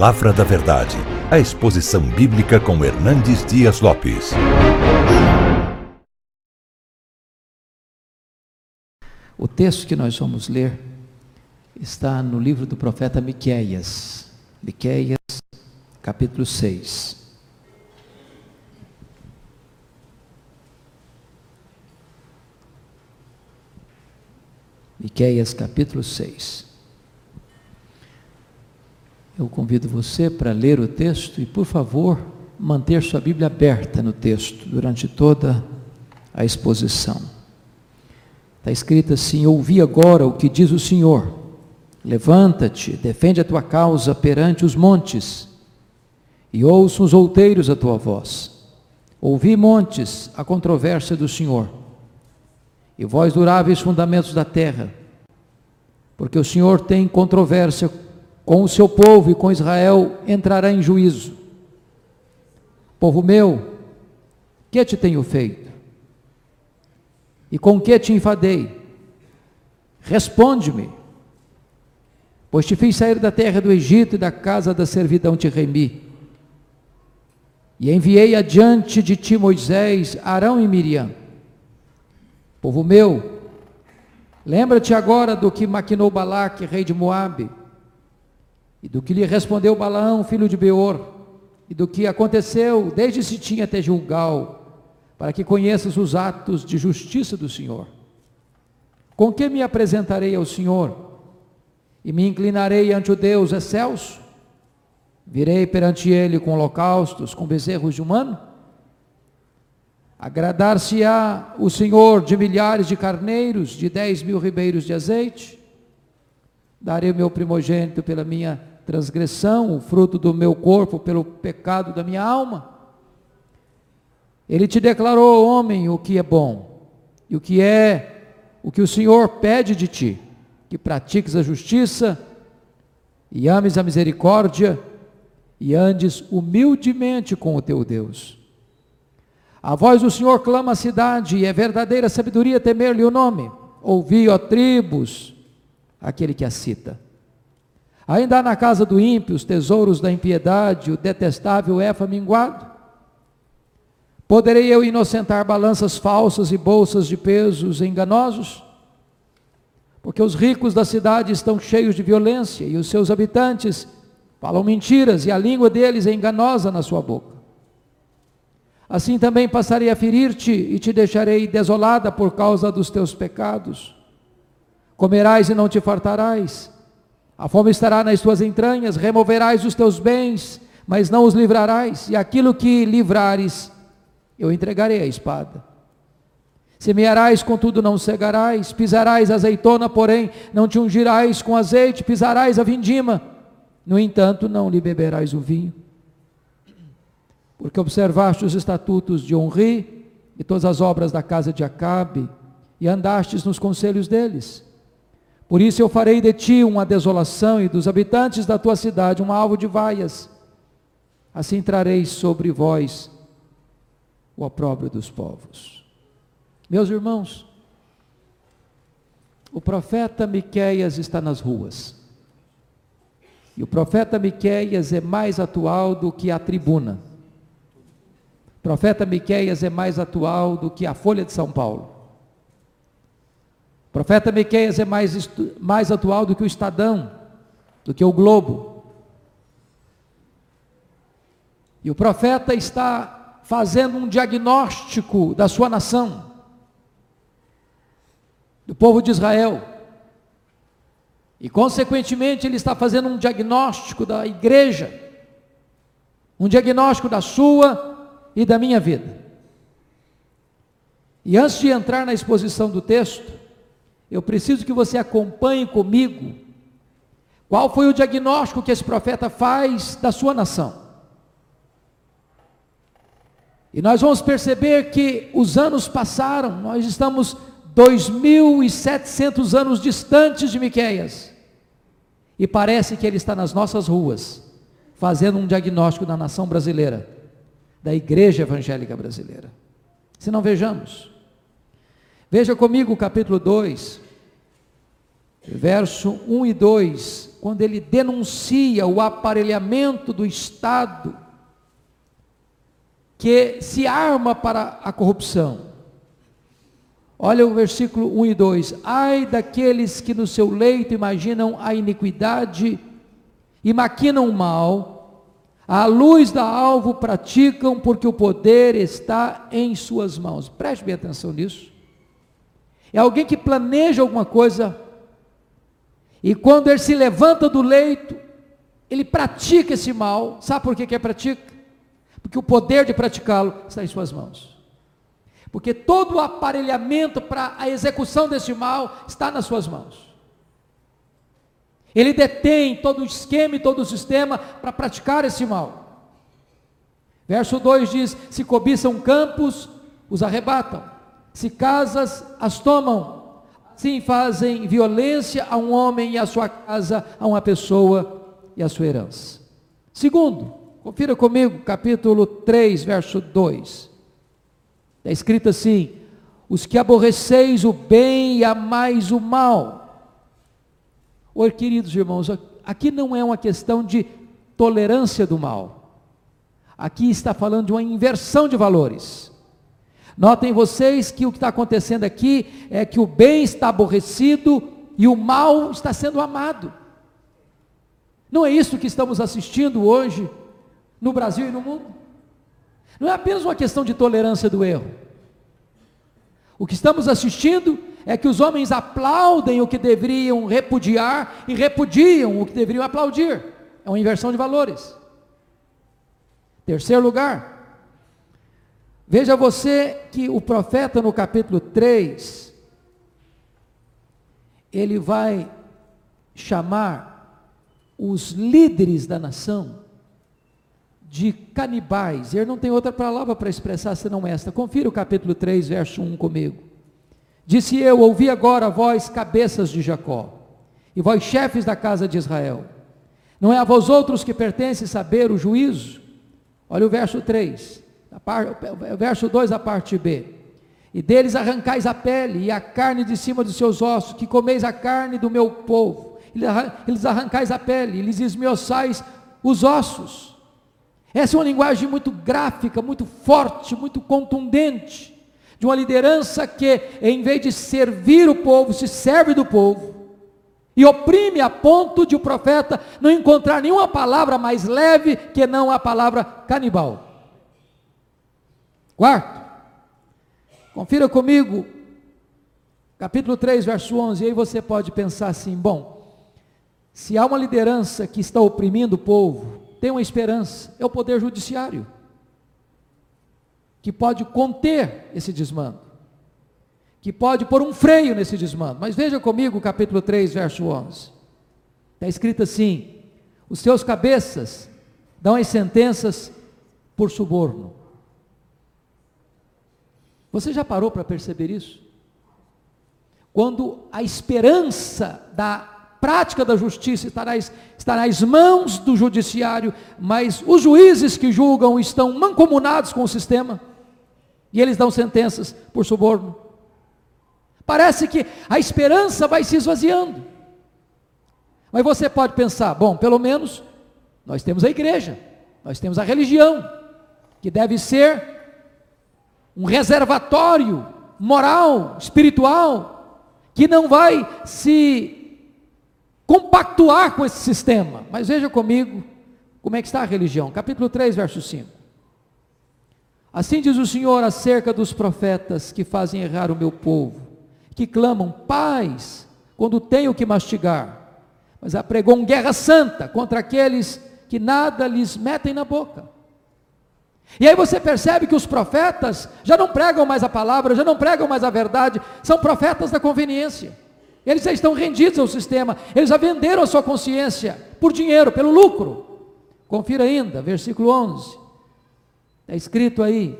Palavra da Verdade, a exposição bíblica com Hernandes Dias Lopes. O texto que nós vamos ler está no livro do profeta Miqueias, Miqueias, capítulo 6. Miqueias capítulo 6. Eu convido você para ler o texto e, por favor, manter sua Bíblia aberta no texto durante toda a exposição. Está escrito assim: Ouvi agora o que diz o Senhor. Levanta-te, defende a tua causa perante os montes, e ouçam os outeiros a tua voz. Ouvi, montes, a controvérsia do Senhor e vós duráveis fundamentos da terra, porque o Senhor tem controvérsia com o seu povo e com Israel entrará em juízo. Povo meu, que te tenho feito? E com que te enfadei? Responde-me, pois te fiz sair da terra do Egito e da casa da servidão te remi. E enviei adiante de ti Moisés, Arão e Miriam Povo meu, lembra-te agora do que maquinou Balaque, rei de Moabe, e do que lhe respondeu Balaão, filho de Beor, e do que aconteceu desde Sitim até Gilgal, para que conheças os atos de justiça do Senhor. Com que me apresentarei ao Senhor? E me inclinarei ante o Deus excelso? Virei perante ele com holocaustos, com bezerros de humano? Agradar-se-á o Senhor de milhares de carneiros, de dez mil ribeiros de azeite? Darei o meu primogênito pela minha transgressão, o fruto do meu corpo pelo pecado da minha alma? Ele te declarou, homem, o que é bom, e o que é o que o Senhor pede de ti, que pratiques a justiça, e ames a misericórdia, e andes humildemente com o teu Deus. A voz do Senhor clama a cidade, e é verdadeira sabedoria temer-lhe o nome. Ouvi, ó tribos, aquele que a cita. Ainda há na casa do ímpio os tesouros da impiedade, o detestável éfa minguado. Poderei eu inocentar balanças falsas e bolsas de pesos enganosos? Porque os ricos da cidade estão cheios de violência e os seus habitantes falam mentiras e a língua deles é enganosa na sua boca. Assim também passarei a ferir-te e te deixarei desolada por causa dos teus pecados. Comerás e não te fartarás. A fome estará nas tuas entranhas, removerás os teus bens, mas não os livrarás, e aquilo que livrares, eu entregarei a espada. Semearás, contudo não cegarás, pisarás azeitona, porém não te ungirás com azeite, pisarás a vindima, no entanto não lhe beberás o vinho porque observaste os estatutos de Honri e todas as obras da casa de Acabe, e andastes nos conselhos deles. Por isso eu farei de ti uma desolação, e dos habitantes da tua cidade um alvo de vaias. Assim trareis sobre vós o opróbrio dos povos. Meus irmãos, o profeta Miqueias está nas ruas. E o profeta Miqueias é mais atual do que a tribuna. O profeta Miqueias é mais atual do que a Folha de São Paulo. O profeta Miqueias é mais, mais atual do que o Estadão, do que o Globo. E o profeta está fazendo um diagnóstico da sua nação, do povo de Israel. E, consequentemente, ele está fazendo um diagnóstico da igreja, um diagnóstico da sua e da minha vida. E antes de entrar na exposição do texto, eu preciso que você acompanhe comigo qual foi o diagnóstico que esse profeta faz da sua nação. E nós vamos perceber que os anos passaram, nós estamos 2.700 anos distantes de Miqueias. E parece que ele está nas nossas ruas, fazendo um diagnóstico da nação brasileira da igreja evangélica brasileira. Se não vejamos. Veja comigo o capítulo 2, verso 1 e 2, quando ele denuncia o aparelhamento do Estado que se arma para a corrupção. Olha o versículo 1 e 2: Ai daqueles que no seu leito imaginam a iniquidade e maquinam o mal, à luz da alvo praticam, porque o poder está em suas mãos. Preste bem atenção nisso. É alguém que planeja alguma coisa, e quando ele se levanta do leito, ele pratica esse mal. Sabe por que, que é pratica? Porque o poder de praticá-lo está em suas mãos. Porque todo o aparelhamento para a execução desse mal está nas suas mãos. Ele detém todo o esquema e todo o sistema para praticar esse mal. Verso 2 diz: Se cobiçam campos, os arrebatam, se casas, as tomam, assim fazem violência a um homem e a sua casa, a uma pessoa e a sua herança. Segundo, confira comigo, capítulo 3, verso 2. Está escrito assim: os que aborreceis o bem e amais o mal. Oi, queridos irmãos, aqui não é uma questão de tolerância do mal. Aqui está falando de uma inversão de valores. Notem vocês que o que está acontecendo aqui é que o bem está aborrecido e o mal está sendo amado. Não é isso que estamos assistindo hoje no Brasil e no mundo? Não é apenas uma questão de tolerância do erro. O que estamos assistindo é que os homens aplaudem o que deveriam repudiar e repudiam o que deveriam aplaudir. É uma inversão de valores. Terceiro lugar, veja você que o profeta no capítulo 3, ele vai chamar os líderes da nação de canibais. Ele não tem outra palavra para expressar senão esta. Confira o capítulo 3, verso 1 comigo. Disse eu: Ouvi agora vós, cabeças de Jacó, e vós, chefes da casa de Israel. Não é a vós outros que pertence saber o juízo? Olha o verso 3, o verso 2, a parte B. E deles arrancais a pele e a carne de cima dos seus ossos, que comeis a carne do meu povo. Eles arrancais a pele, e lhes os ossos. Essa é uma linguagem muito gráfica, muito forte, muito contundente, de uma liderança que, em vez de servir o povo, se serve do povo e oprime a ponto de o profeta não encontrar nenhuma palavra mais leve que não a palavra canibal. Quarto, confira comigo, capítulo 3, verso 11, e aí você pode pensar assim: bom, se há uma liderança que está oprimindo o povo, tem uma esperança, é o poder judiciário, que pode conter esse desmando, que pode pôr um freio nesse desmando. Mas veja comigo o capítulo 3, verso 11. Está escrito assim: os seus cabeças dão as sentenças por suborno. Você já parou para perceber isso? Quando a esperança da prática da justiça está nas mãos do judiciário, mas os juízes que julgam estão mancomunados com o sistema e eles dão sentenças por suborno. Parece que a esperança vai se esvaziando. Mas você pode pensar, bom, pelo menos nós temos a igreja, nós temos a religião, que deve ser um reservatório moral, espiritual, que não vai se compactuar com esse sistema. Mas veja comigo como é que está a religião. Capítulo 3, verso 5. Assim diz o Senhor acerca dos profetas que fazem errar o meu povo, que clamam paz quando tenho que mastigar, mas apregam guerra santa contra aqueles que nada lhes metem na boca. E aí você percebe que os profetas já não pregam mais a palavra, já não pregam mais a verdade, são profetas da conveniência. Eles já estão rendidos ao sistema, eles já venderam a sua consciência por dinheiro, pelo lucro. Confira ainda, versículo 11. Está escrito aí,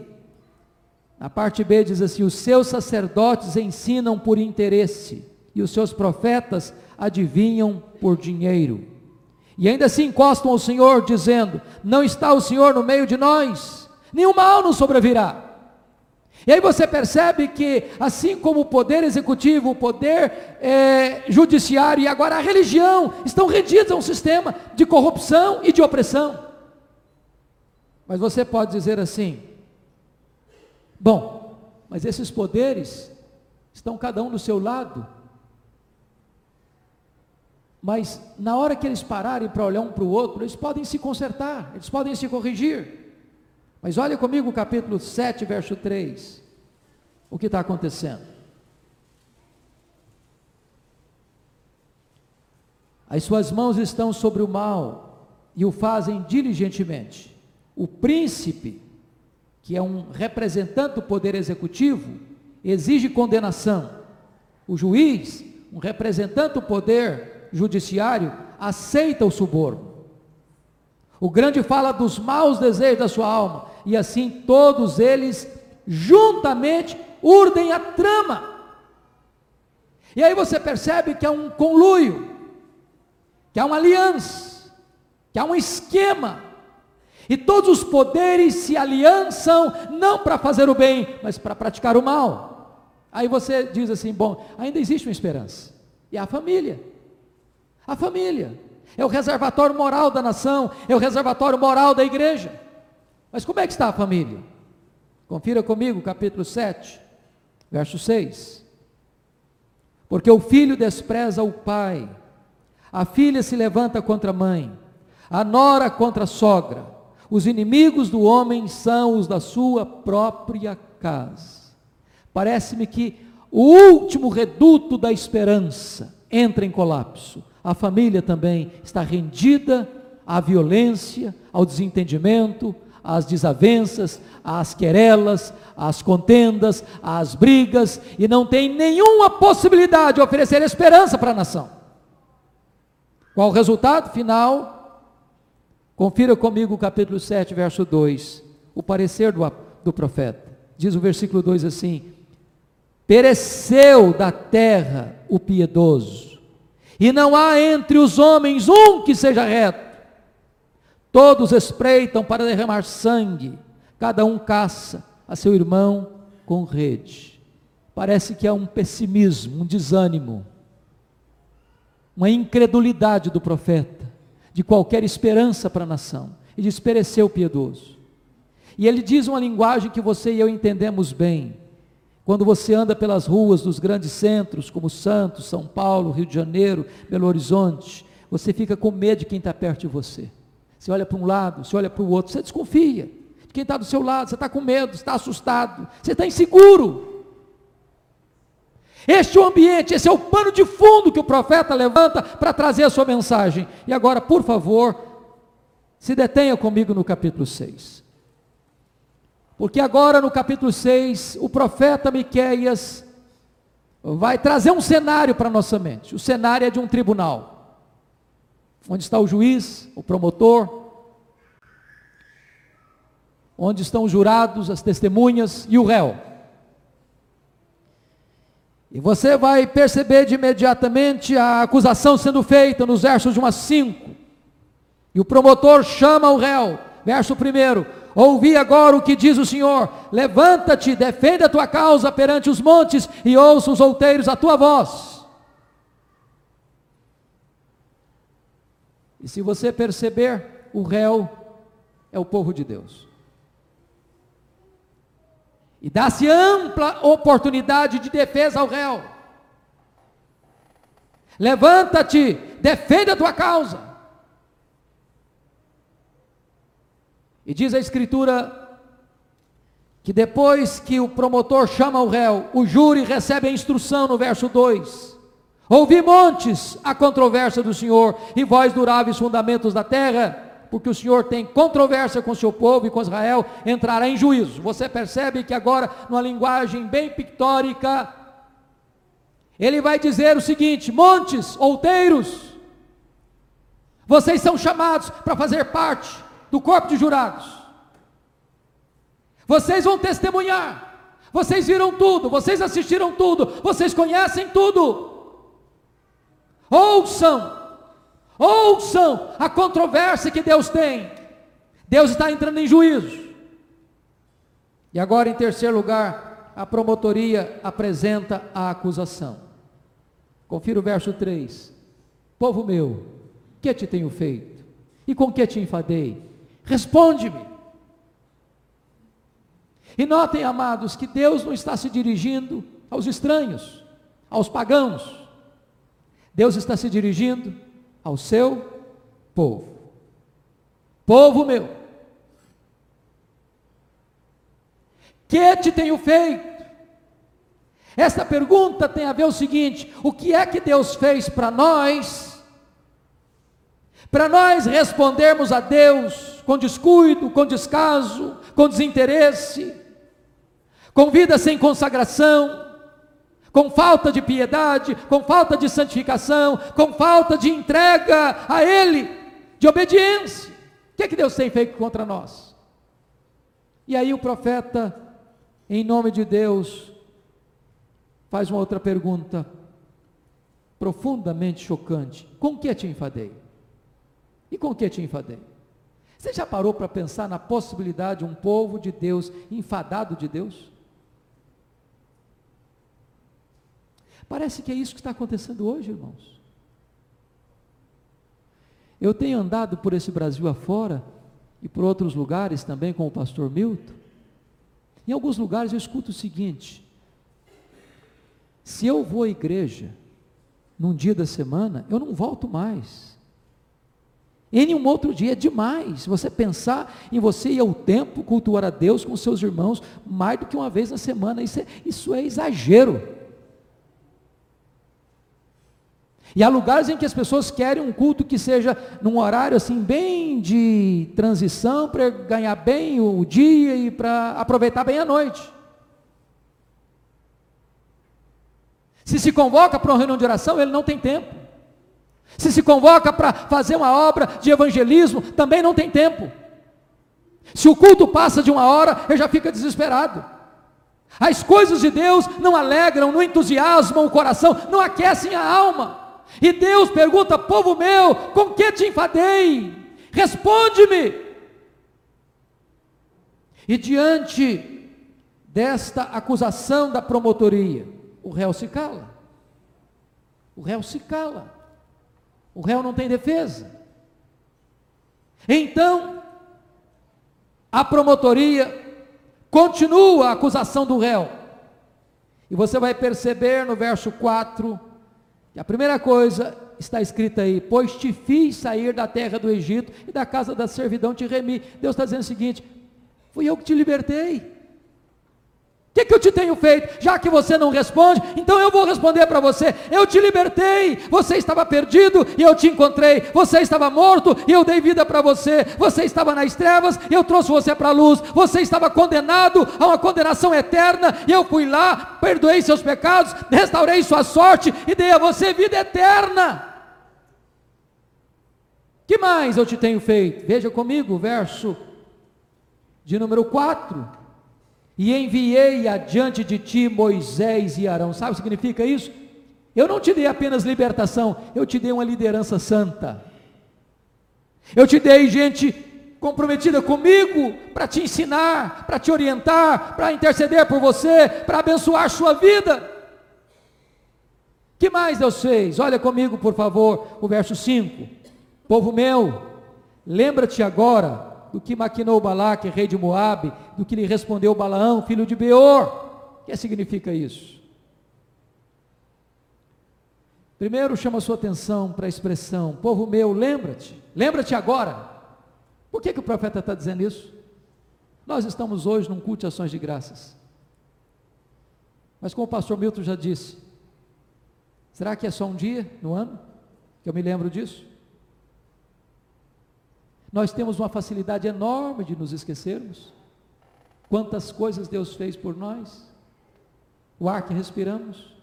na parte B diz assim: Os seus sacerdotes ensinam por interesse, e os seus profetas adivinham por dinheiro. E ainda se encostam ao Senhor, dizendo: Não está o Senhor no meio de nós, nenhum mal nos sobrevirá. E aí você percebe que, assim como o poder executivo, o poder é, judiciário e agora a religião estão rendidos a um sistema de corrupção e de opressão. Mas você pode dizer assim: bom, mas esses poderes estão cada um do seu lado. Mas na hora que eles pararem para olhar um para o outro, eles podem se consertar, eles podem se corrigir. Mas olha comigo o capítulo 7, verso 3. O que está acontecendo? As suas mãos estão sobre o mal e o fazem diligentemente. O príncipe, que é um representante do poder executivo, exige condenação. O juiz, um representante do poder judiciário, aceita o suborno. O grande fala dos maus desejos da sua alma, e assim todos eles juntamente urdem a trama. E aí você percebe que há um conluio, que há uma aliança, que há um esquema, e todos os poderes se aliançam não para fazer o bem, mas para praticar o mal. Aí você diz assim: bom, ainda existe uma esperança, e a família. A família é o reservatório moral da nação, é o reservatório moral da igreja. Mas como é que está a família? Confira comigo, capítulo 7, verso 6. Porque o filho despreza o pai, a filha se levanta contra a mãe, a nora contra a sogra. Os inimigos do homem são os da sua própria casa. Parece-me que o último reduto da esperança entra em colapso. A família também está rendida à violência, ao desentendimento, às desavenças, às querelas, às contendas, às brigas, e não tem nenhuma possibilidade de oferecer esperança para a nação. Qual o resultado final? Confira comigo o capítulo 7, verso 2, o parecer do, do profeta. Diz o versículo 2 assim: Pereceu da terra o piedoso, e não há entre os homens um que seja reto Todos espreitam para derramar sangue, cada um caça a seu irmão com rede. Parece que é um pessimismo, um desânimo, uma incredulidade do profeta, de qualquer esperança para a nação. E diz: pereceu o piedoso. E ele diz uma linguagem que você e eu entendemos bem. Quando você anda pelas ruas dos grandes centros, como Santos, São Paulo, Rio de Janeiro, Belo Horizonte, você fica com medo de quem está perto de você. Você olha para um lado, você olha para o outro, você desconfia de quem está do seu lado, você está com medo, está assustado, você está inseguro. Este é o ambiente, esse é o pano de fundo que o profeta levanta para trazer a sua mensagem. E agora, por favor, se detenha comigo no capítulo 6. Porque agora no capítulo 6, o profeta Miqueias vai trazer um cenário para nossa mente. O cenário é de um tribunal onde está o juiz, o promotor, onde estão os jurados, as testemunhas e o réu. E você vai perceber de imediatamente a acusação sendo feita nos versos de 1 a 5. E o promotor chama o réu, verso 1: Ouvi agora o que diz o Senhor: Levanta-te, defenda a tua causa perante os montes e ouça os outeiros a tua voz. E se você perceber, o réu é o povo de Deus. E dá-se ampla oportunidade de defesa ao réu. Levanta-te, defenda a tua causa. E diz a Escritura que depois que o promotor chama o réu, o júri recebe a instrução no verso 2 Ouvi montes a controvérsia do Senhor, e vós duráveis fundamentos da terra, porque o Senhor tem controvérsia com seu povo e com Israel, entrará em juízo. Você percebe que agora, numa linguagem bem pictórica, ele vai dizer o seguinte: montes, outeiros, vocês são chamados para fazer parte do corpo de jurados. Vocês vão testemunhar. Vocês viram tudo, vocês assistiram tudo, vocês conhecem tudo. Ouçam, ouçam a controvérsia que Deus tem. Deus está entrando em juízo. E agora, em terceiro lugar, a promotoria apresenta a acusação. Confira o verso 3. Povo meu, que te tenho feito? E com que te enfadei? Responde-me. E notem, amados, que Deus não está se dirigindo aos estranhos, aos pagãos. Deus está se dirigindo ao seu povo. Povo meu, que te tenho feito? Esta pergunta tem a ver o seguinte: o que é que Deus fez para nós? Para nós respondermos a Deus com descuido, com descaso, com desinteresse, com vida sem consagração, com falta de piedade, com falta de santificação, com falta de entrega a Ele, de obediência. O que é que Deus tem feito contra nós? E aí o profeta, em nome de Deus, faz uma outra pergunta, profundamente chocante: com que te enfadei? E com que te enfadei? Você já parou para pensar na possibilidade de um povo de Deus enfadado de Deus? Parece que é isso que está acontecendo hoje, irmãos. Eu tenho andado por esse Brasil afora e por outros lugares também com o pastor Milton. Em alguns lugares eu escuto o seguinte: se eu vou à igreja num dia da semana, eu não volto mais. Em nenhum outro dia é demais você pensar em você ir ao templo cultuar a Deus com seus irmãos mais do que uma vez na semana. Isso é, isso é exagero. E há lugares em que as pessoas querem um culto que seja num horário assim bem de transição para ganhar bem o dia e para aproveitar bem a noite. Se se convoca para uma reunião de oração, ele não tem tempo. Se se convoca para fazer uma obra de evangelismo, também não tem tempo. Se o culto passa de uma hora, ele já fica desesperado. As coisas de Deus não alegram, não entusiasmam o coração, não aquecem a alma. E Deus pergunta: povo meu, com que te enfadei? Responde-me. E diante desta acusação da promotoria, o réu se cala. O réu se cala. O réu não tem defesa. Então, a promotoria continua a acusação do réu. E você vai perceber no verso 4 e a primeira coisa está escrita aí: Pois te fiz sair da terra do Egito e da casa da servidão te remi. Deus está dizendo o seguinte: Fui eu que te libertei. O que, que, eu te tenho feito? Já que você não responde, então eu vou responder para você. Eu te libertei. Você estava perdido e eu te encontrei. Você estava morto e eu dei vida para você. Você estava nas trevas e eu trouxe você para a luz. Você estava condenado a uma condenação eterna e eu fui lá, perdoei seus pecados, restaurei sua sorte e dei a você vida eterna. Que mais eu te tenho feito? Veja comigo verso de número 4 e enviei adiante de ti Moisés e Arão. Sabe o que significa isso? Eu não te dei apenas libertação, eu te dei uma liderança santa. Eu te dei gente comprometida comigo para te ensinar, para te orientar, para interceder por você, para abençoar sua vida. Que mais Deus fez? Olha comigo, por favor, o verso 5. Povo meu, lembra-te agora do que maquinou Balaque, rei de Moabe, do que lhe respondeu Balaão, filho de Beor. O que significa isso? Primeiro chama sua atenção para a expressão, povo meu, lembra-te, lembra-te agora. Por que, que o profeta está dizendo isso? Nós estamos hoje num culto de ações de graças. Mas como o pastor Milton já disse, será que é só um dia no ano que eu me lembro disso? Nós temos uma facilidade enorme de nos esquecermos. Quantas coisas Deus fez por nós, o ar que respiramos,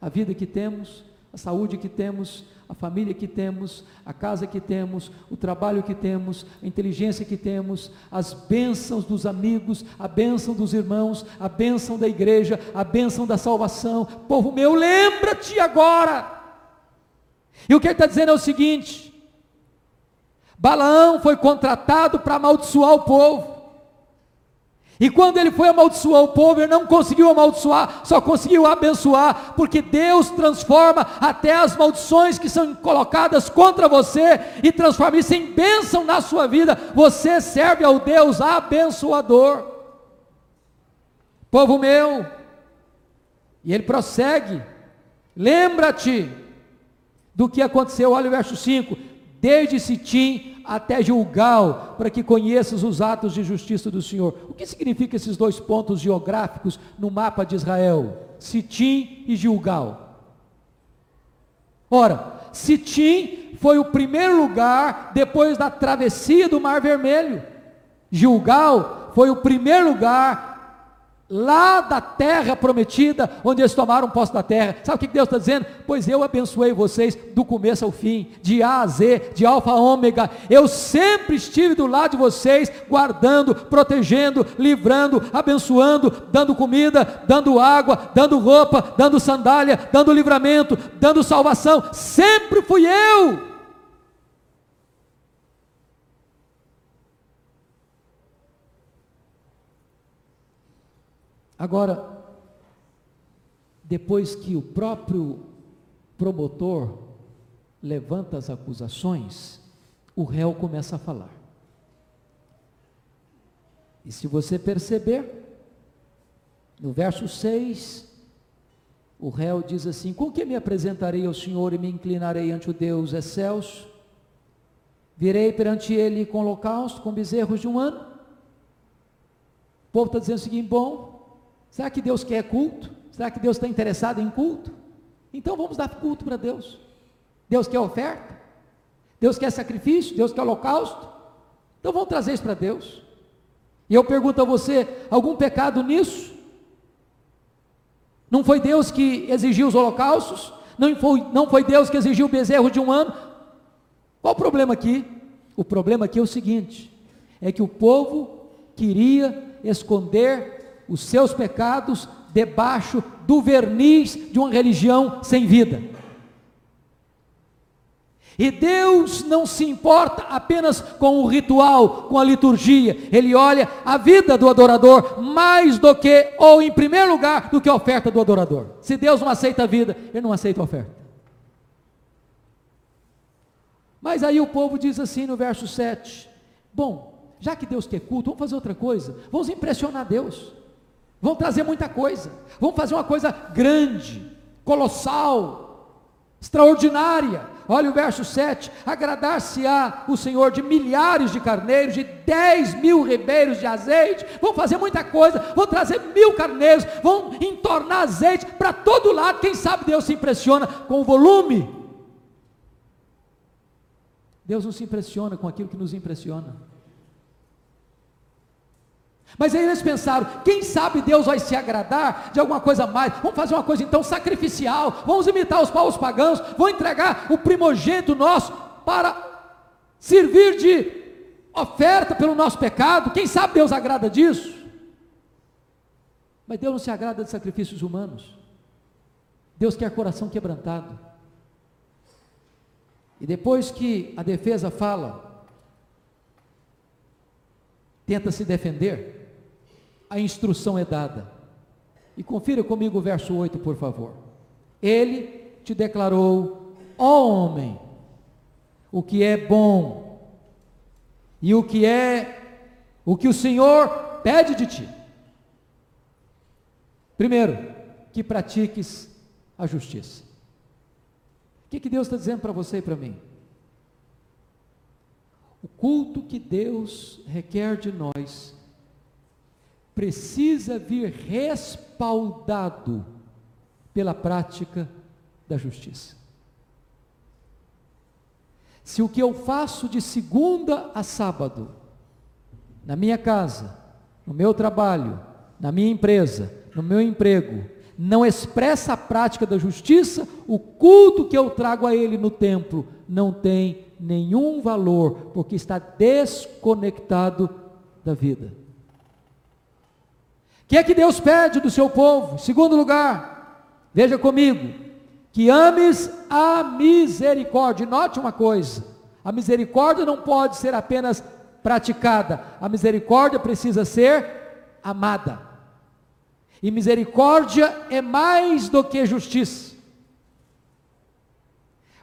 a vida que temos, a saúde que temos, a família que temos, a casa que temos, o trabalho que temos, a inteligência que temos, as bênçãos dos amigos, a bênção dos irmãos, a bênção da igreja, a bênção da salvação. Povo meu, lembra-te agora. E o que ele está dizendo é o seguinte: Balaão foi contratado para amaldiçoar o povo. E quando ele foi amaldiçoar o povo, ele não conseguiu amaldiçoar, só conseguiu abençoar, porque Deus transforma até as maldições que são colocadas contra você e transforma isso em bênção na sua vida. Você serve ao Deus abençoador. Povo meu, e ele prossegue: lembra-te do que aconteceu, olha o verso 5: desde Sitim até Gilgal, para que conheças os atos de justiça do Senhor. O que significa esses dois pontos geográficos no mapa de Israel? Sitim e Gilgal. Ora, Sitim foi o primeiro lugar depois da travessia do Mar Vermelho. Gilgal foi o primeiro lugar lá da terra prometida, onde eles tomaram posse da terra. Sabe o que Deus está dizendo? Pois eu abençoei vocês do começo ao fim, de A a Z, de alfa a ômega. Eu sempre estive do lado de vocês, guardando, protegendo, livrando, abençoando, dando comida, dando água, dando roupa, dando sandália, dando livramento, dando salvação. Sempre fui eu. Agora, depois que o próprio promotor levanta as acusações, o réu começa a falar. E se você perceber, no verso 6, o réu diz assim: Com que me apresentarei ao Senhor e me inclinarei ante o Deus excelso? Virei perante ele com holocausto, com bezerros de um ano? O povo está dizendo o seguinte: bom, Será que Deus quer culto? Será que Deus está interessado em culto? Então vamos dar culto para Deus. Deus quer oferta? Deus quer sacrifício? Deus quer holocausto? Então vamos trazer isso para Deus. E eu pergunto a você: algum pecado nisso? Não foi Deus que exigiu os holocaustos? Não foi, não foi Deus que exigiu o bezerro de um ano? Qual o problema aqui? O problema aqui é o seguinte: é que o povo queria esconder os seus pecados debaixo do verniz de uma religião sem vida. E Deus não se importa apenas com o ritual, com a liturgia, Ele olha a vida do adorador mais do que, ou em primeiro lugar, do que a oferta do adorador. Se Deus não aceita a vida, Ele não aceita a oferta. Mas aí o povo diz assim no verso 7: Bom, já que Deus quer culto, vamos fazer outra coisa, vamos impressionar Deus. Vão trazer muita coisa. Vão fazer uma coisa grande, colossal, extraordinária. Olha o verso 7: agradar-se-á o Senhor de milhares de carneiros, de 10 mil ribeiros de azeite. Vão fazer muita coisa, vão trazer mil carneiros, vão entornar azeite para todo lado. Quem sabe Deus se impressiona com o volume. Deus não se impressiona com aquilo que nos impressiona. Mas aí eles pensaram: quem sabe Deus vai se agradar de alguma coisa mais? Vamos fazer uma coisa então sacrificial, vamos imitar os povos pagãos, vamos entregar o primogênito nosso para servir de oferta pelo nosso pecado. Quem sabe Deus agrada disso? Mas Deus não se agrada de sacrifícios humanos. Deus quer coração quebrantado. E depois que a defesa fala, tenta se defender, a instrução é dada. E confira comigo o verso 8, por favor. Ele te declarou, ó homem, o que é bom e o que é o que o Senhor pede de ti. Primeiro, que pratiques a justiça. O que, que Deus está dizendo para você e para mim? O culto que Deus requer de nós precisa vir respaldado pela prática da justiça. Se o que eu faço de segunda a sábado, na minha casa, no meu trabalho, na minha empresa, no meu emprego, não expressa a prática da justiça, o culto que eu trago a Ele no templo não tem nenhum valor, porque está desconectado da vida que é que Deus pede do seu povo? Segundo lugar, veja comigo, que ames a misericórdia. Note uma coisa: a misericórdia não pode ser apenas praticada, a misericórdia precisa ser amada. E misericórdia é mais do que justiça.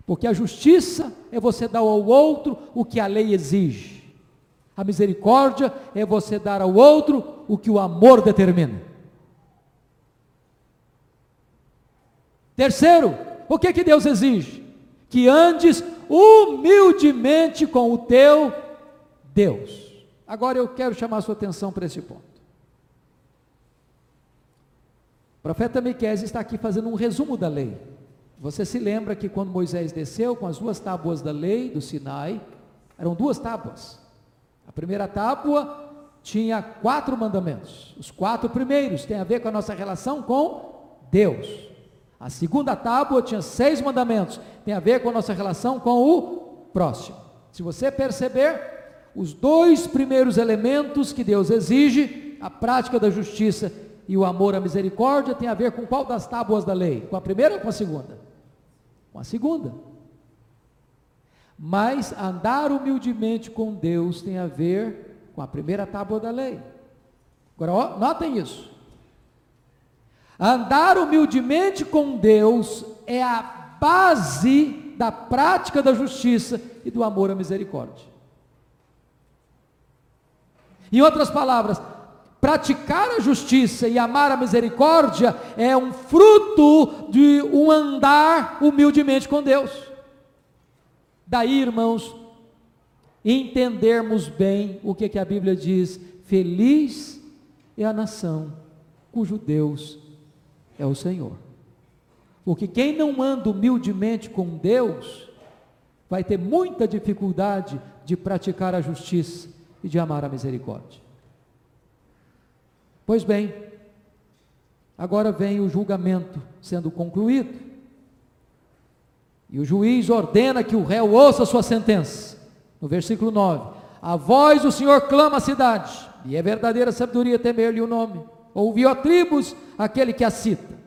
Porque a justiça é você dar ao outro o que a lei exige. A misericórdia é você dar ao outro o que o amor determina. Terceiro, o que que Deus exige? Que andes humildemente com o teu Deus. Agora eu quero chamar a sua atenção para esse ponto. O profeta Miqueias está aqui fazendo um resumo da lei. Você se lembra que quando Moisés desceu com as duas tábuas da lei do Sinai, eram duas tábuas. A primeira tábua tinha quatro mandamentos. Os quatro primeiros têm a ver com a nossa relação com Deus. A segunda tábua tinha seis mandamentos, tem a ver com a nossa relação com o próximo. Se você perceber, os dois primeiros elementos que Deus exige, a prática da justiça e o amor à misericórdia, tem a ver com qual das tábuas da lei? Com a primeira ou com a segunda? Com a segunda. Mas andar humildemente com Deus tem a ver com a primeira tábua da lei. Agora, ó, notem isso. Andar humildemente com Deus é a base da prática da justiça e do amor à misericórdia. Em outras palavras, praticar a justiça e amar a misericórdia é um fruto de um andar humildemente com Deus. Daí, irmãos, entendermos bem o que, que a Bíblia diz: feliz é a nação cujo Deus é o Senhor. Porque quem não anda humildemente com Deus, vai ter muita dificuldade de praticar a justiça e de amar a misericórdia. Pois bem, agora vem o julgamento sendo concluído. E o juiz ordena que o réu ouça a sua sentença. No versículo 9: A voz do Senhor clama a cidade, e é verdadeira sabedoria temer-lhe o nome. Ouviu a tribos aquele que a cita.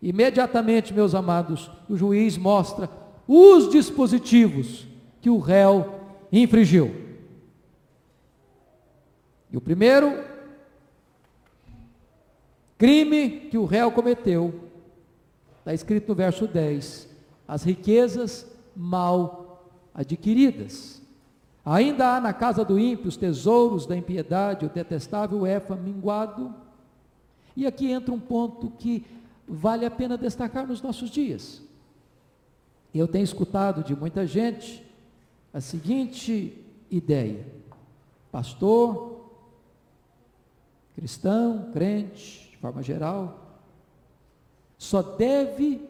Imediatamente, meus amados, o juiz mostra os dispositivos que o réu infringiu. E o primeiro crime que o réu cometeu, está escrito no verso 10: as riquezas mal adquiridas. Ainda há na casa do ímpio os tesouros da impiedade, o detestável Efa minguado. E aqui entra um ponto que vale a pena destacar nos nossos dias. Eu tenho escutado de muita gente a seguinte ideia: pastor, cristão, crente, de forma geral, só deve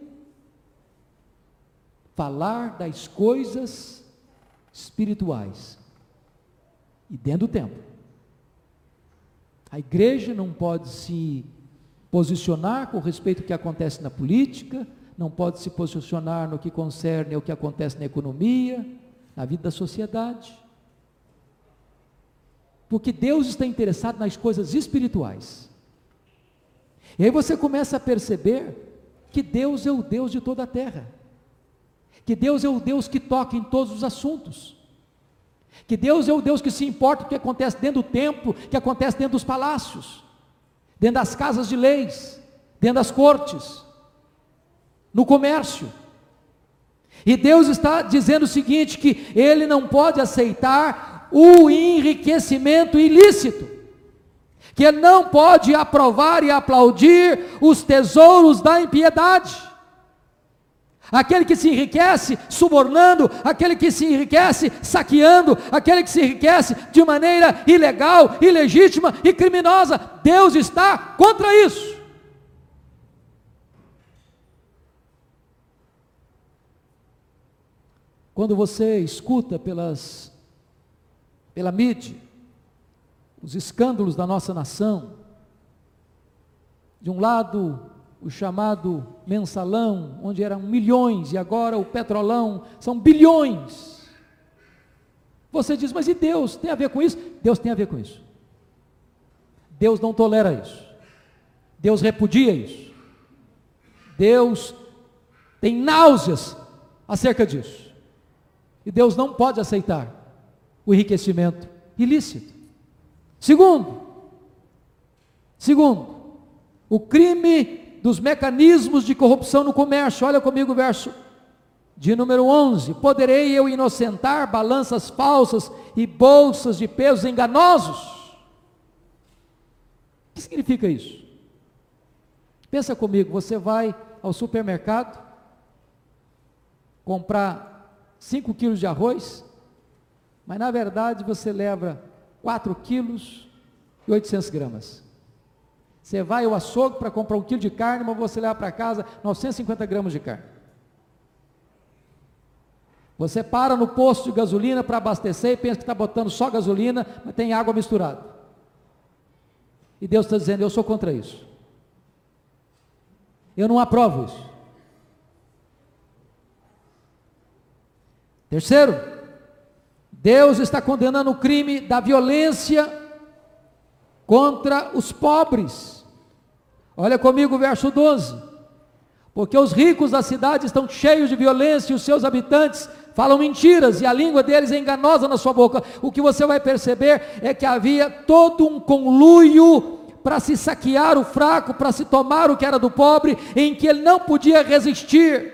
falar das coisas espirituais e dentro do tempo. A igreja não pode se posicionar com respeito ao que acontece na política, não pode se posicionar no que concerne ao que acontece na economia, na vida da sociedade. Porque Deus está interessado nas coisas espirituais. E aí você começa a perceber que Deus é o Deus de toda a terra. Que Deus é o Deus que toca em todos os assuntos. Que Deus é o Deus que se importa o que acontece dentro do templo, que acontece dentro dos palácios, dentro das casas de leis, dentro das cortes, no comércio. E Deus está dizendo o seguinte: que Ele não pode aceitar o enriquecimento ilícito, que ele não pode aprovar e aplaudir os tesouros da impiedade. Aquele que se enriquece subornando, aquele que se enriquece saqueando, aquele que se enriquece de maneira ilegal, ilegítima e criminosa, Deus está contra isso. Quando você escuta pelas pela mídia, os escândalos da nossa nação. De um lado, o chamado mensalão, onde eram milhões, e agora o petrolão, são bilhões. Você diz, mas e Deus? Tem a ver com isso? Deus tem a ver com isso. Deus não tolera isso. Deus repudia isso. Deus tem náuseas acerca disso. E Deus não pode aceitar o enriquecimento ilícito. Segundo, Segundo, o crime dos mecanismos de corrupção no comércio. Olha comigo o verso de número 11: Poderei eu inocentar balanças falsas e bolsas de pesos enganosos? O que significa isso? Pensa comigo, você vai ao supermercado comprar 5 quilos de arroz, mas na verdade você leva 4 quilos e 800 gramas. Você vai ao açougue para comprar um quilo de carne, mas você leva para casa 950 gramas de carne. Você para no posto de gasolina para abastecer e pensa que está botando só gasolina, mas tem água misturada. E Deus está dizendo: Eu sou contra isso. Eu não aprovo isso. Terceiro, Deus está condenando o crime da violência contra os pobres. Olha comigo o verso 12. Porque os ricos da cidade estão cheios de violência e os seus habitantes falam mentiras e a língua deles é enganosa na sua boca. O que você vai perceber é que havia todo um conluio para se saquear o fraco, para se tomar o que era do pobre, em que ele não podia resistir.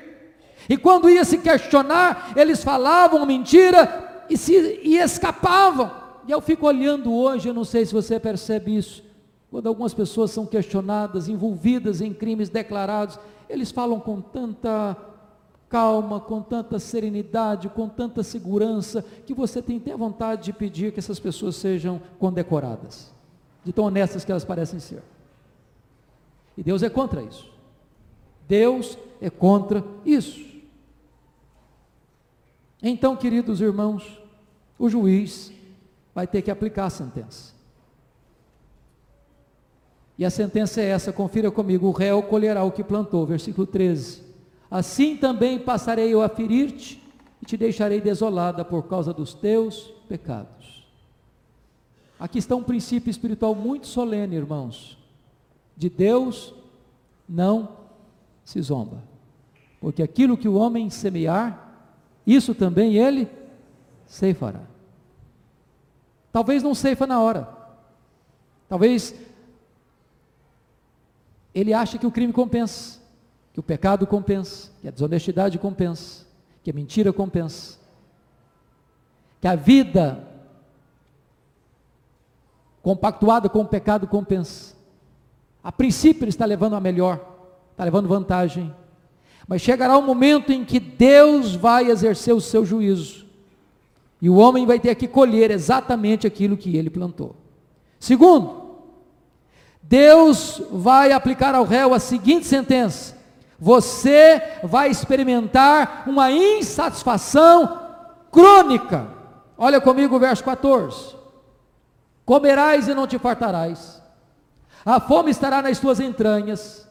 E quando ia se questionar, eles falavam mentira e, se, e escapavam. E eu fico olhando hoje, eu não sei se você percebe isso, quando algumas pessoas são questionadas, envolvidas em crimes declarados, eles falam com tanta calma, com tanta serenidade, com tanta segurança, que você tem até vontade de pedir que essas pessoas sejam condecoradas, de tão honestas que elas parecem ser. E Deus é contra isso. Deus é contra isso. Então, queridos irmãos, o juiz vai ter que aplicar a sentença. E a sentença é essa, confira comigo: o réu colherá o que plantou, versículo 13. Assim também passarei eu a ferir-te e te deixarei desolada por causa dos teus pecados. Aqui está um princípio espiritual muito solene, irmãos. De Deus não se zomba. Porque aquilo que o homem semear, isso também ele ceifará. Talvez não ceifa na hora. Talvez ele ache que o crime compensa que o pecado compensa, que a desonestidade compensa, que a mentira compensa, que a vida compactuada com o pecado compensa. A princípio ele está levando a melhor, está levando vantagem, mas chegará um momento em que Deus vai exercer o seu juízo, e o homem vai ter que colher exatamente aquilo que ele plantou. Segundo, Deus vai aplicar ao réu a seguinte sentença: você vai experimentar uma insatisfação crônica. Olha comigo o verso 14: Comerás e não te fartarás, a fome estará nas tuas entranhas.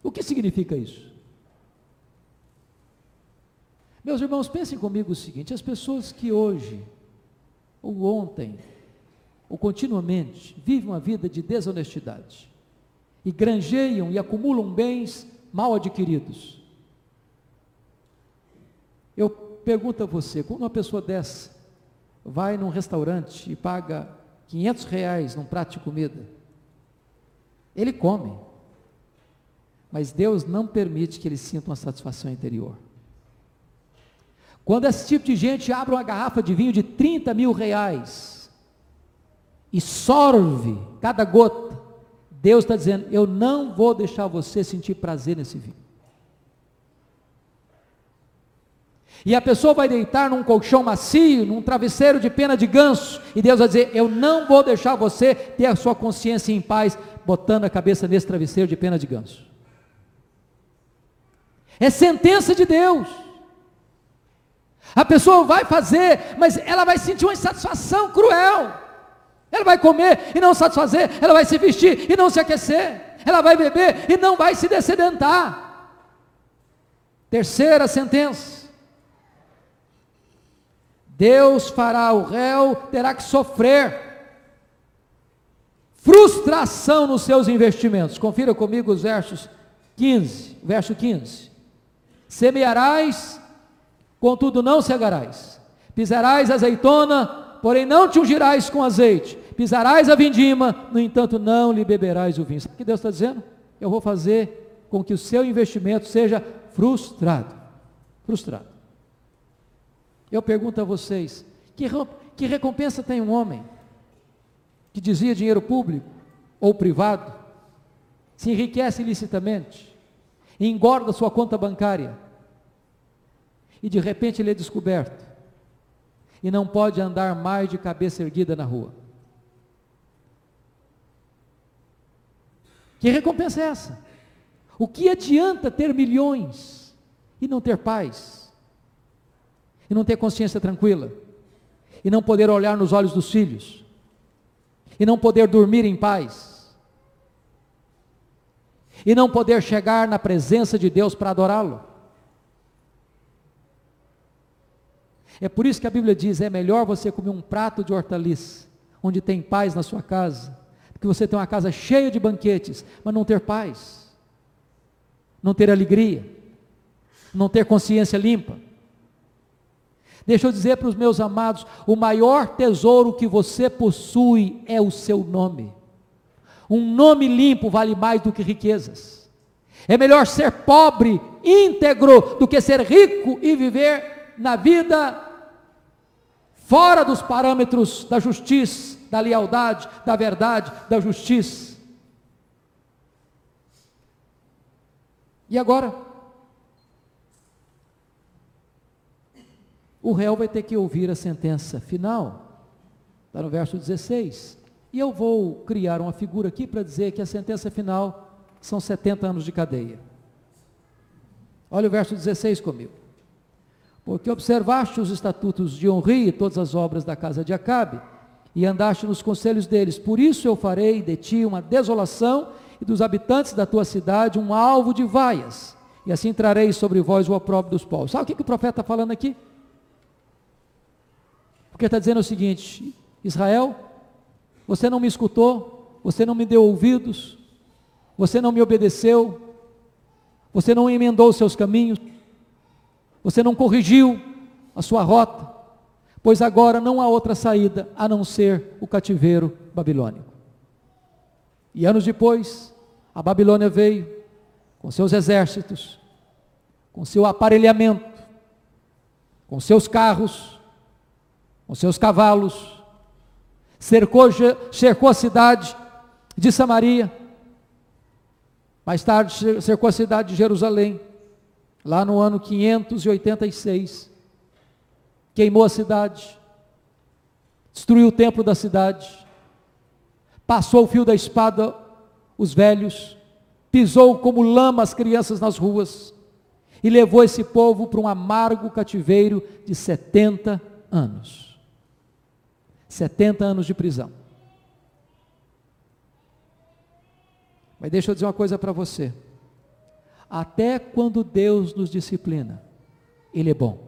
O que significa isso? Meus irmãos, pensem comigo o seguinte: as pessoas que hoje, ou ontem, ou continuamente, vivem uma vida de desonestidade, e granjeiam e acumulam bens mal adquiridos. Eu pergunto a você, quando uma pessoa dessa vai num restaurante e paga 500 reais num prato de comida, ele come, mas Deus não permite que ele sinta uma satisfação interior. Quando esse tipo de gente abre uma garrafa de vinho de 30 mil reais e sorve cada gota, Deus está dizendo: Eu não vou deixar você sentir prazer nesse vinho. E a pessoa vai deitar num colchão macio, num travesseiro de pena de ganso, e Deus vai dizer: Eu não vou deixar você ter a sua consciência em paz, botando a cabeça nesse travesseiro de pena de ganso. É sentença de Deus. A pessoa vai fazer, mas ela vai sentir uma insatisfação cruel. Ela vai comer e não satisfazer, ela vai se vestir e não se aquecer, ela vai beber e não vai se descedentar. Terceira sentença. Deus fará o réu terá que sofrer frustração nos seus investimentos. Confira comigo os versos 15, verso 15. Semearás, contudo não cegarás. Pisarás azeitona, porém não te ungirás com azeite, pisarás a vindima, no entanto não lhe beberás o vinho. Sabe o que Deus está dizendo? Eu vou fazer com que o seu investimento seja frustrado. Frustrado. Eu pergunto a vocês: que, que recompensa tem um homem que dizia dinheiro público ou privado, se enriquece ilicitamente, engorda sua conta bancária e de repente ele é descoberto e não pode andar mais de cabeça erguida na rua? Que recompensa é essa? O que adianta ter milhões e não ter paz? E não ter consciência tranquila? E não poder olhar nos olhos dos filhos? E não poder dormir em paz? E não poder chegar na presença de Deus para adorá-lo? É por isso que a Bíblia diz: é melhor você comer um prato de hortaliça, onde tem paz na sua casa, do que você ter uma casa cheia de banquetes, mas não ter paz não ter alegria, não ter consciência limpa. Deixa eu dizer para os meus amados: o maior tesouro que você possui é o seu nome. Um nome limpo vale mais do que riquezas. É melhor ser pobre, íntegro, do que ser rico e viver na vida fora dos parâmetros da justiça, da lealdade, da verdade, da justiça. E agora? O réu vai ter que ouvir a sentença final, está no verso 16. E eu vou criar uma figura aqui para dizer que a sentença final são 70 anos de cadeia. Olha o verso 16 comigo. Porque observaste os estatutos de Honri e todas as obras da casa de Acabe, e andaste nos conselhos deles, por isso eu farei de ti uma desolação e dos habitantes da tua cidade um alvo de vaias, e assim trarei sobre vós o opróbrio dos povos. Sabe o que, que o profeta está falando aqui? Porque está dizendo o seguinte: Israel, você não me escutou, você não me deu ouvidos, você não me obedeceu, você não emendou os seus caminhos, você não corrigiu a sua rota, pois agora não há outra saída a não ser o cativeiro babilônico. E anos depois, a Babilônia veio com seus exércitos, com seu aparelhamento, com seus carros, com seus cavalos, cercou, cercou a cidade de Samaria, mais tarde cercou a cidade de Jerusalém, lá no ano 586, queimou a cidade, destruiu o templo da cidade, passou o fio da espada os velhos, pisou como lama as crianças nas ruas e levou esse povo para um amargo cativeiro de 70 anos. 70 anos de prisão. Mas deixa eu dizer uma coisa para você. Até quando Deus nos disciplina, Ele é bom,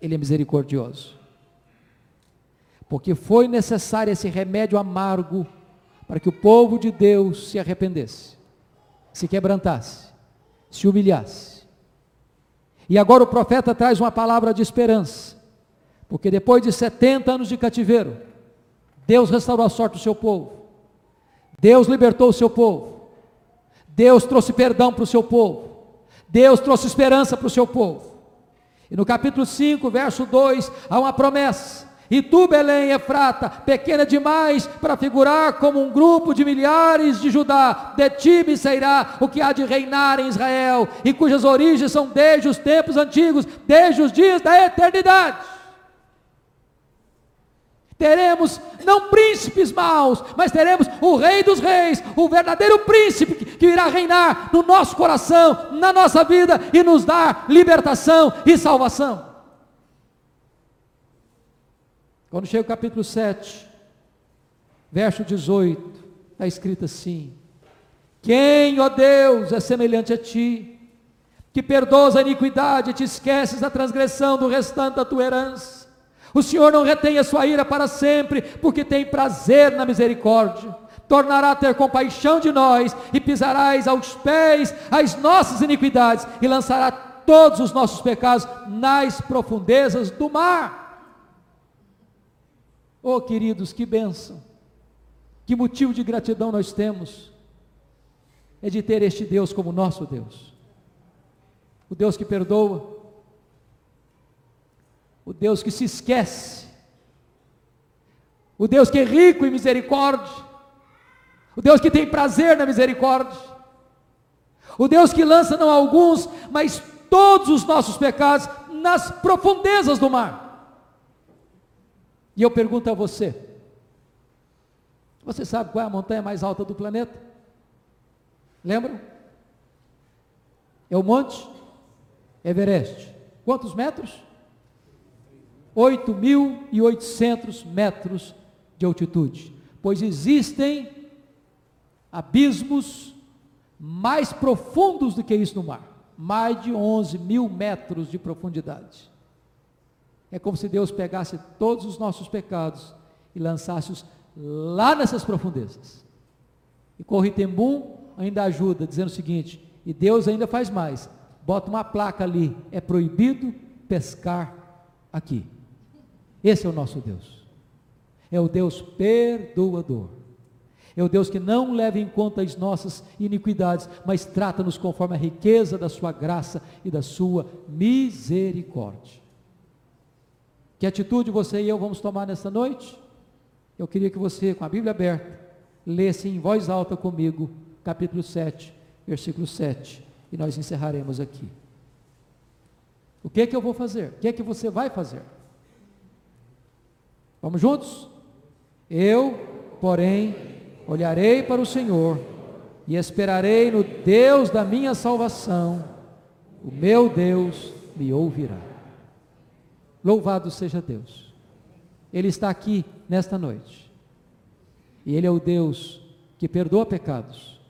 Ele é misericordioso porque foi necessário esse remédio amargo para que o povo de Deus se arrependesse, se quebrantasse, se humilhasse. E agora o profeta traz uma palavra de esperança, porque depois de 70 anos de cativeiro, Deus restaurou a sorte do seu povo, Deus libertou o seu povo, Deus trouxe perdão para o seu povo, Deus trouxe esperança para o seu povo. E no capítulo 5, verso 2, há uma promessa e tu, Belém, Efrata, pequena demais para figurar como um grupo de milhares de Judá, de ti me sairá o que há de reinar em Israel, e cujas origens são desde os tempos antigos, desde os dias da eternidade. Teremos não príncipes maus, mas teremos o Rei dos Reis, o verdadeiro príncipe que irá reinar no nosso coração, na nossa vida e nos dar libertação e salvação. Quando chega o capítulo 7, verso 18, está escrito assim: Quem, ó Deus, é semelhante a ti, que perdoas a iniquidade e te esqueces da transgressão do restante da tua herança? O Senhor não retém a sua ira para sempre, porque tem prazer na misericórdia. Tornará a ter compaixão de nós e pisarás aos pés as nossas iniquidades e lançará todos os nossos pecados nas profundezas do mar. Oh, queridos, que bênção! Que motivo de gratidão nós temos? É de ter este Deus como nosso Deus. O Deus que perdoa, o Deus que se esquece, o Deus que é rico em misericórdia, o Deus que tem prazer na misericórdia, o Deus que lança não alguns, mas todos os nossos pecados nas profundezas do mar. E eu pergunto a você: você sabe qual é a montanha mais alta do planeta? Lembram? É o Monte Everest. Quantos metros? 8.800 metros de altitude. Pois existem abismos mais profundos do que isso no mar mais de 11 mil metros de profundidade. É como se Deus pegasse todos os nossos pecados e lançasse-os lá nessas profundezas. E Corritembum ainda ajuda, dizendo o seguinte: e Deus ainda faz mais, bota uma placa ali, é proibido pescar aqui. Esse é o nosso Deus. É o Deus perdoador. É o Deus que não leva em conta as nossas iniquidades, mas trata-nos conforme a riqueza da sua graça e da sua misericórdia. Que atitude você e eu vamos tomar nesta noite? Eu queria que você, com a Bíblia aberta, lesse em voz alta comigo, capítulo 7, versículo 7, e nós encerraremos aqui. O que é que eu vou fazer? O que é que você vai fazer? Vamos juntos? Eu, porém, olharei para o Senhor e esperarei no Deus da minha salvação. O meu Deus me ouvirá. Louvado seja Deus. Ele está aqui nesta noite. E Ele é o Deus que perdoa pecados.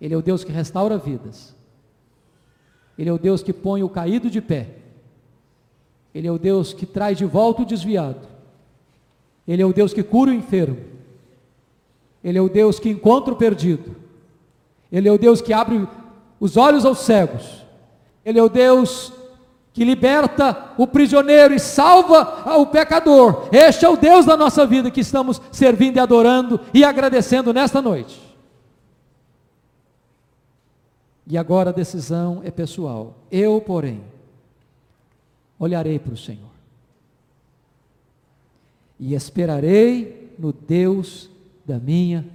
Ele é o Deus que restaura vidas. Ele é o Deus que põe o caído de pé. Ele é o Deus que traz de volta o desviado. Ele é o Deus que cura o enfermo. Ele é o Deus que encontra o perdido. Ele é o Deus que abre os olhos aos cegos. Ele é o Deus que liberta o prisioneiro e salva o pecador. Este é o Deus da nossa vida que estamos servindo e adorando e agradecendo nesta noite. E agora a decisão é pessoal. Eu, porém, olharei para o Senhor e esperarei no Deus da minha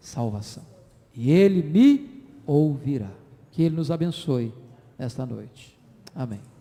salvação. E Ele me ouvirá. Que Ele nos abençoe esta noite. Amém.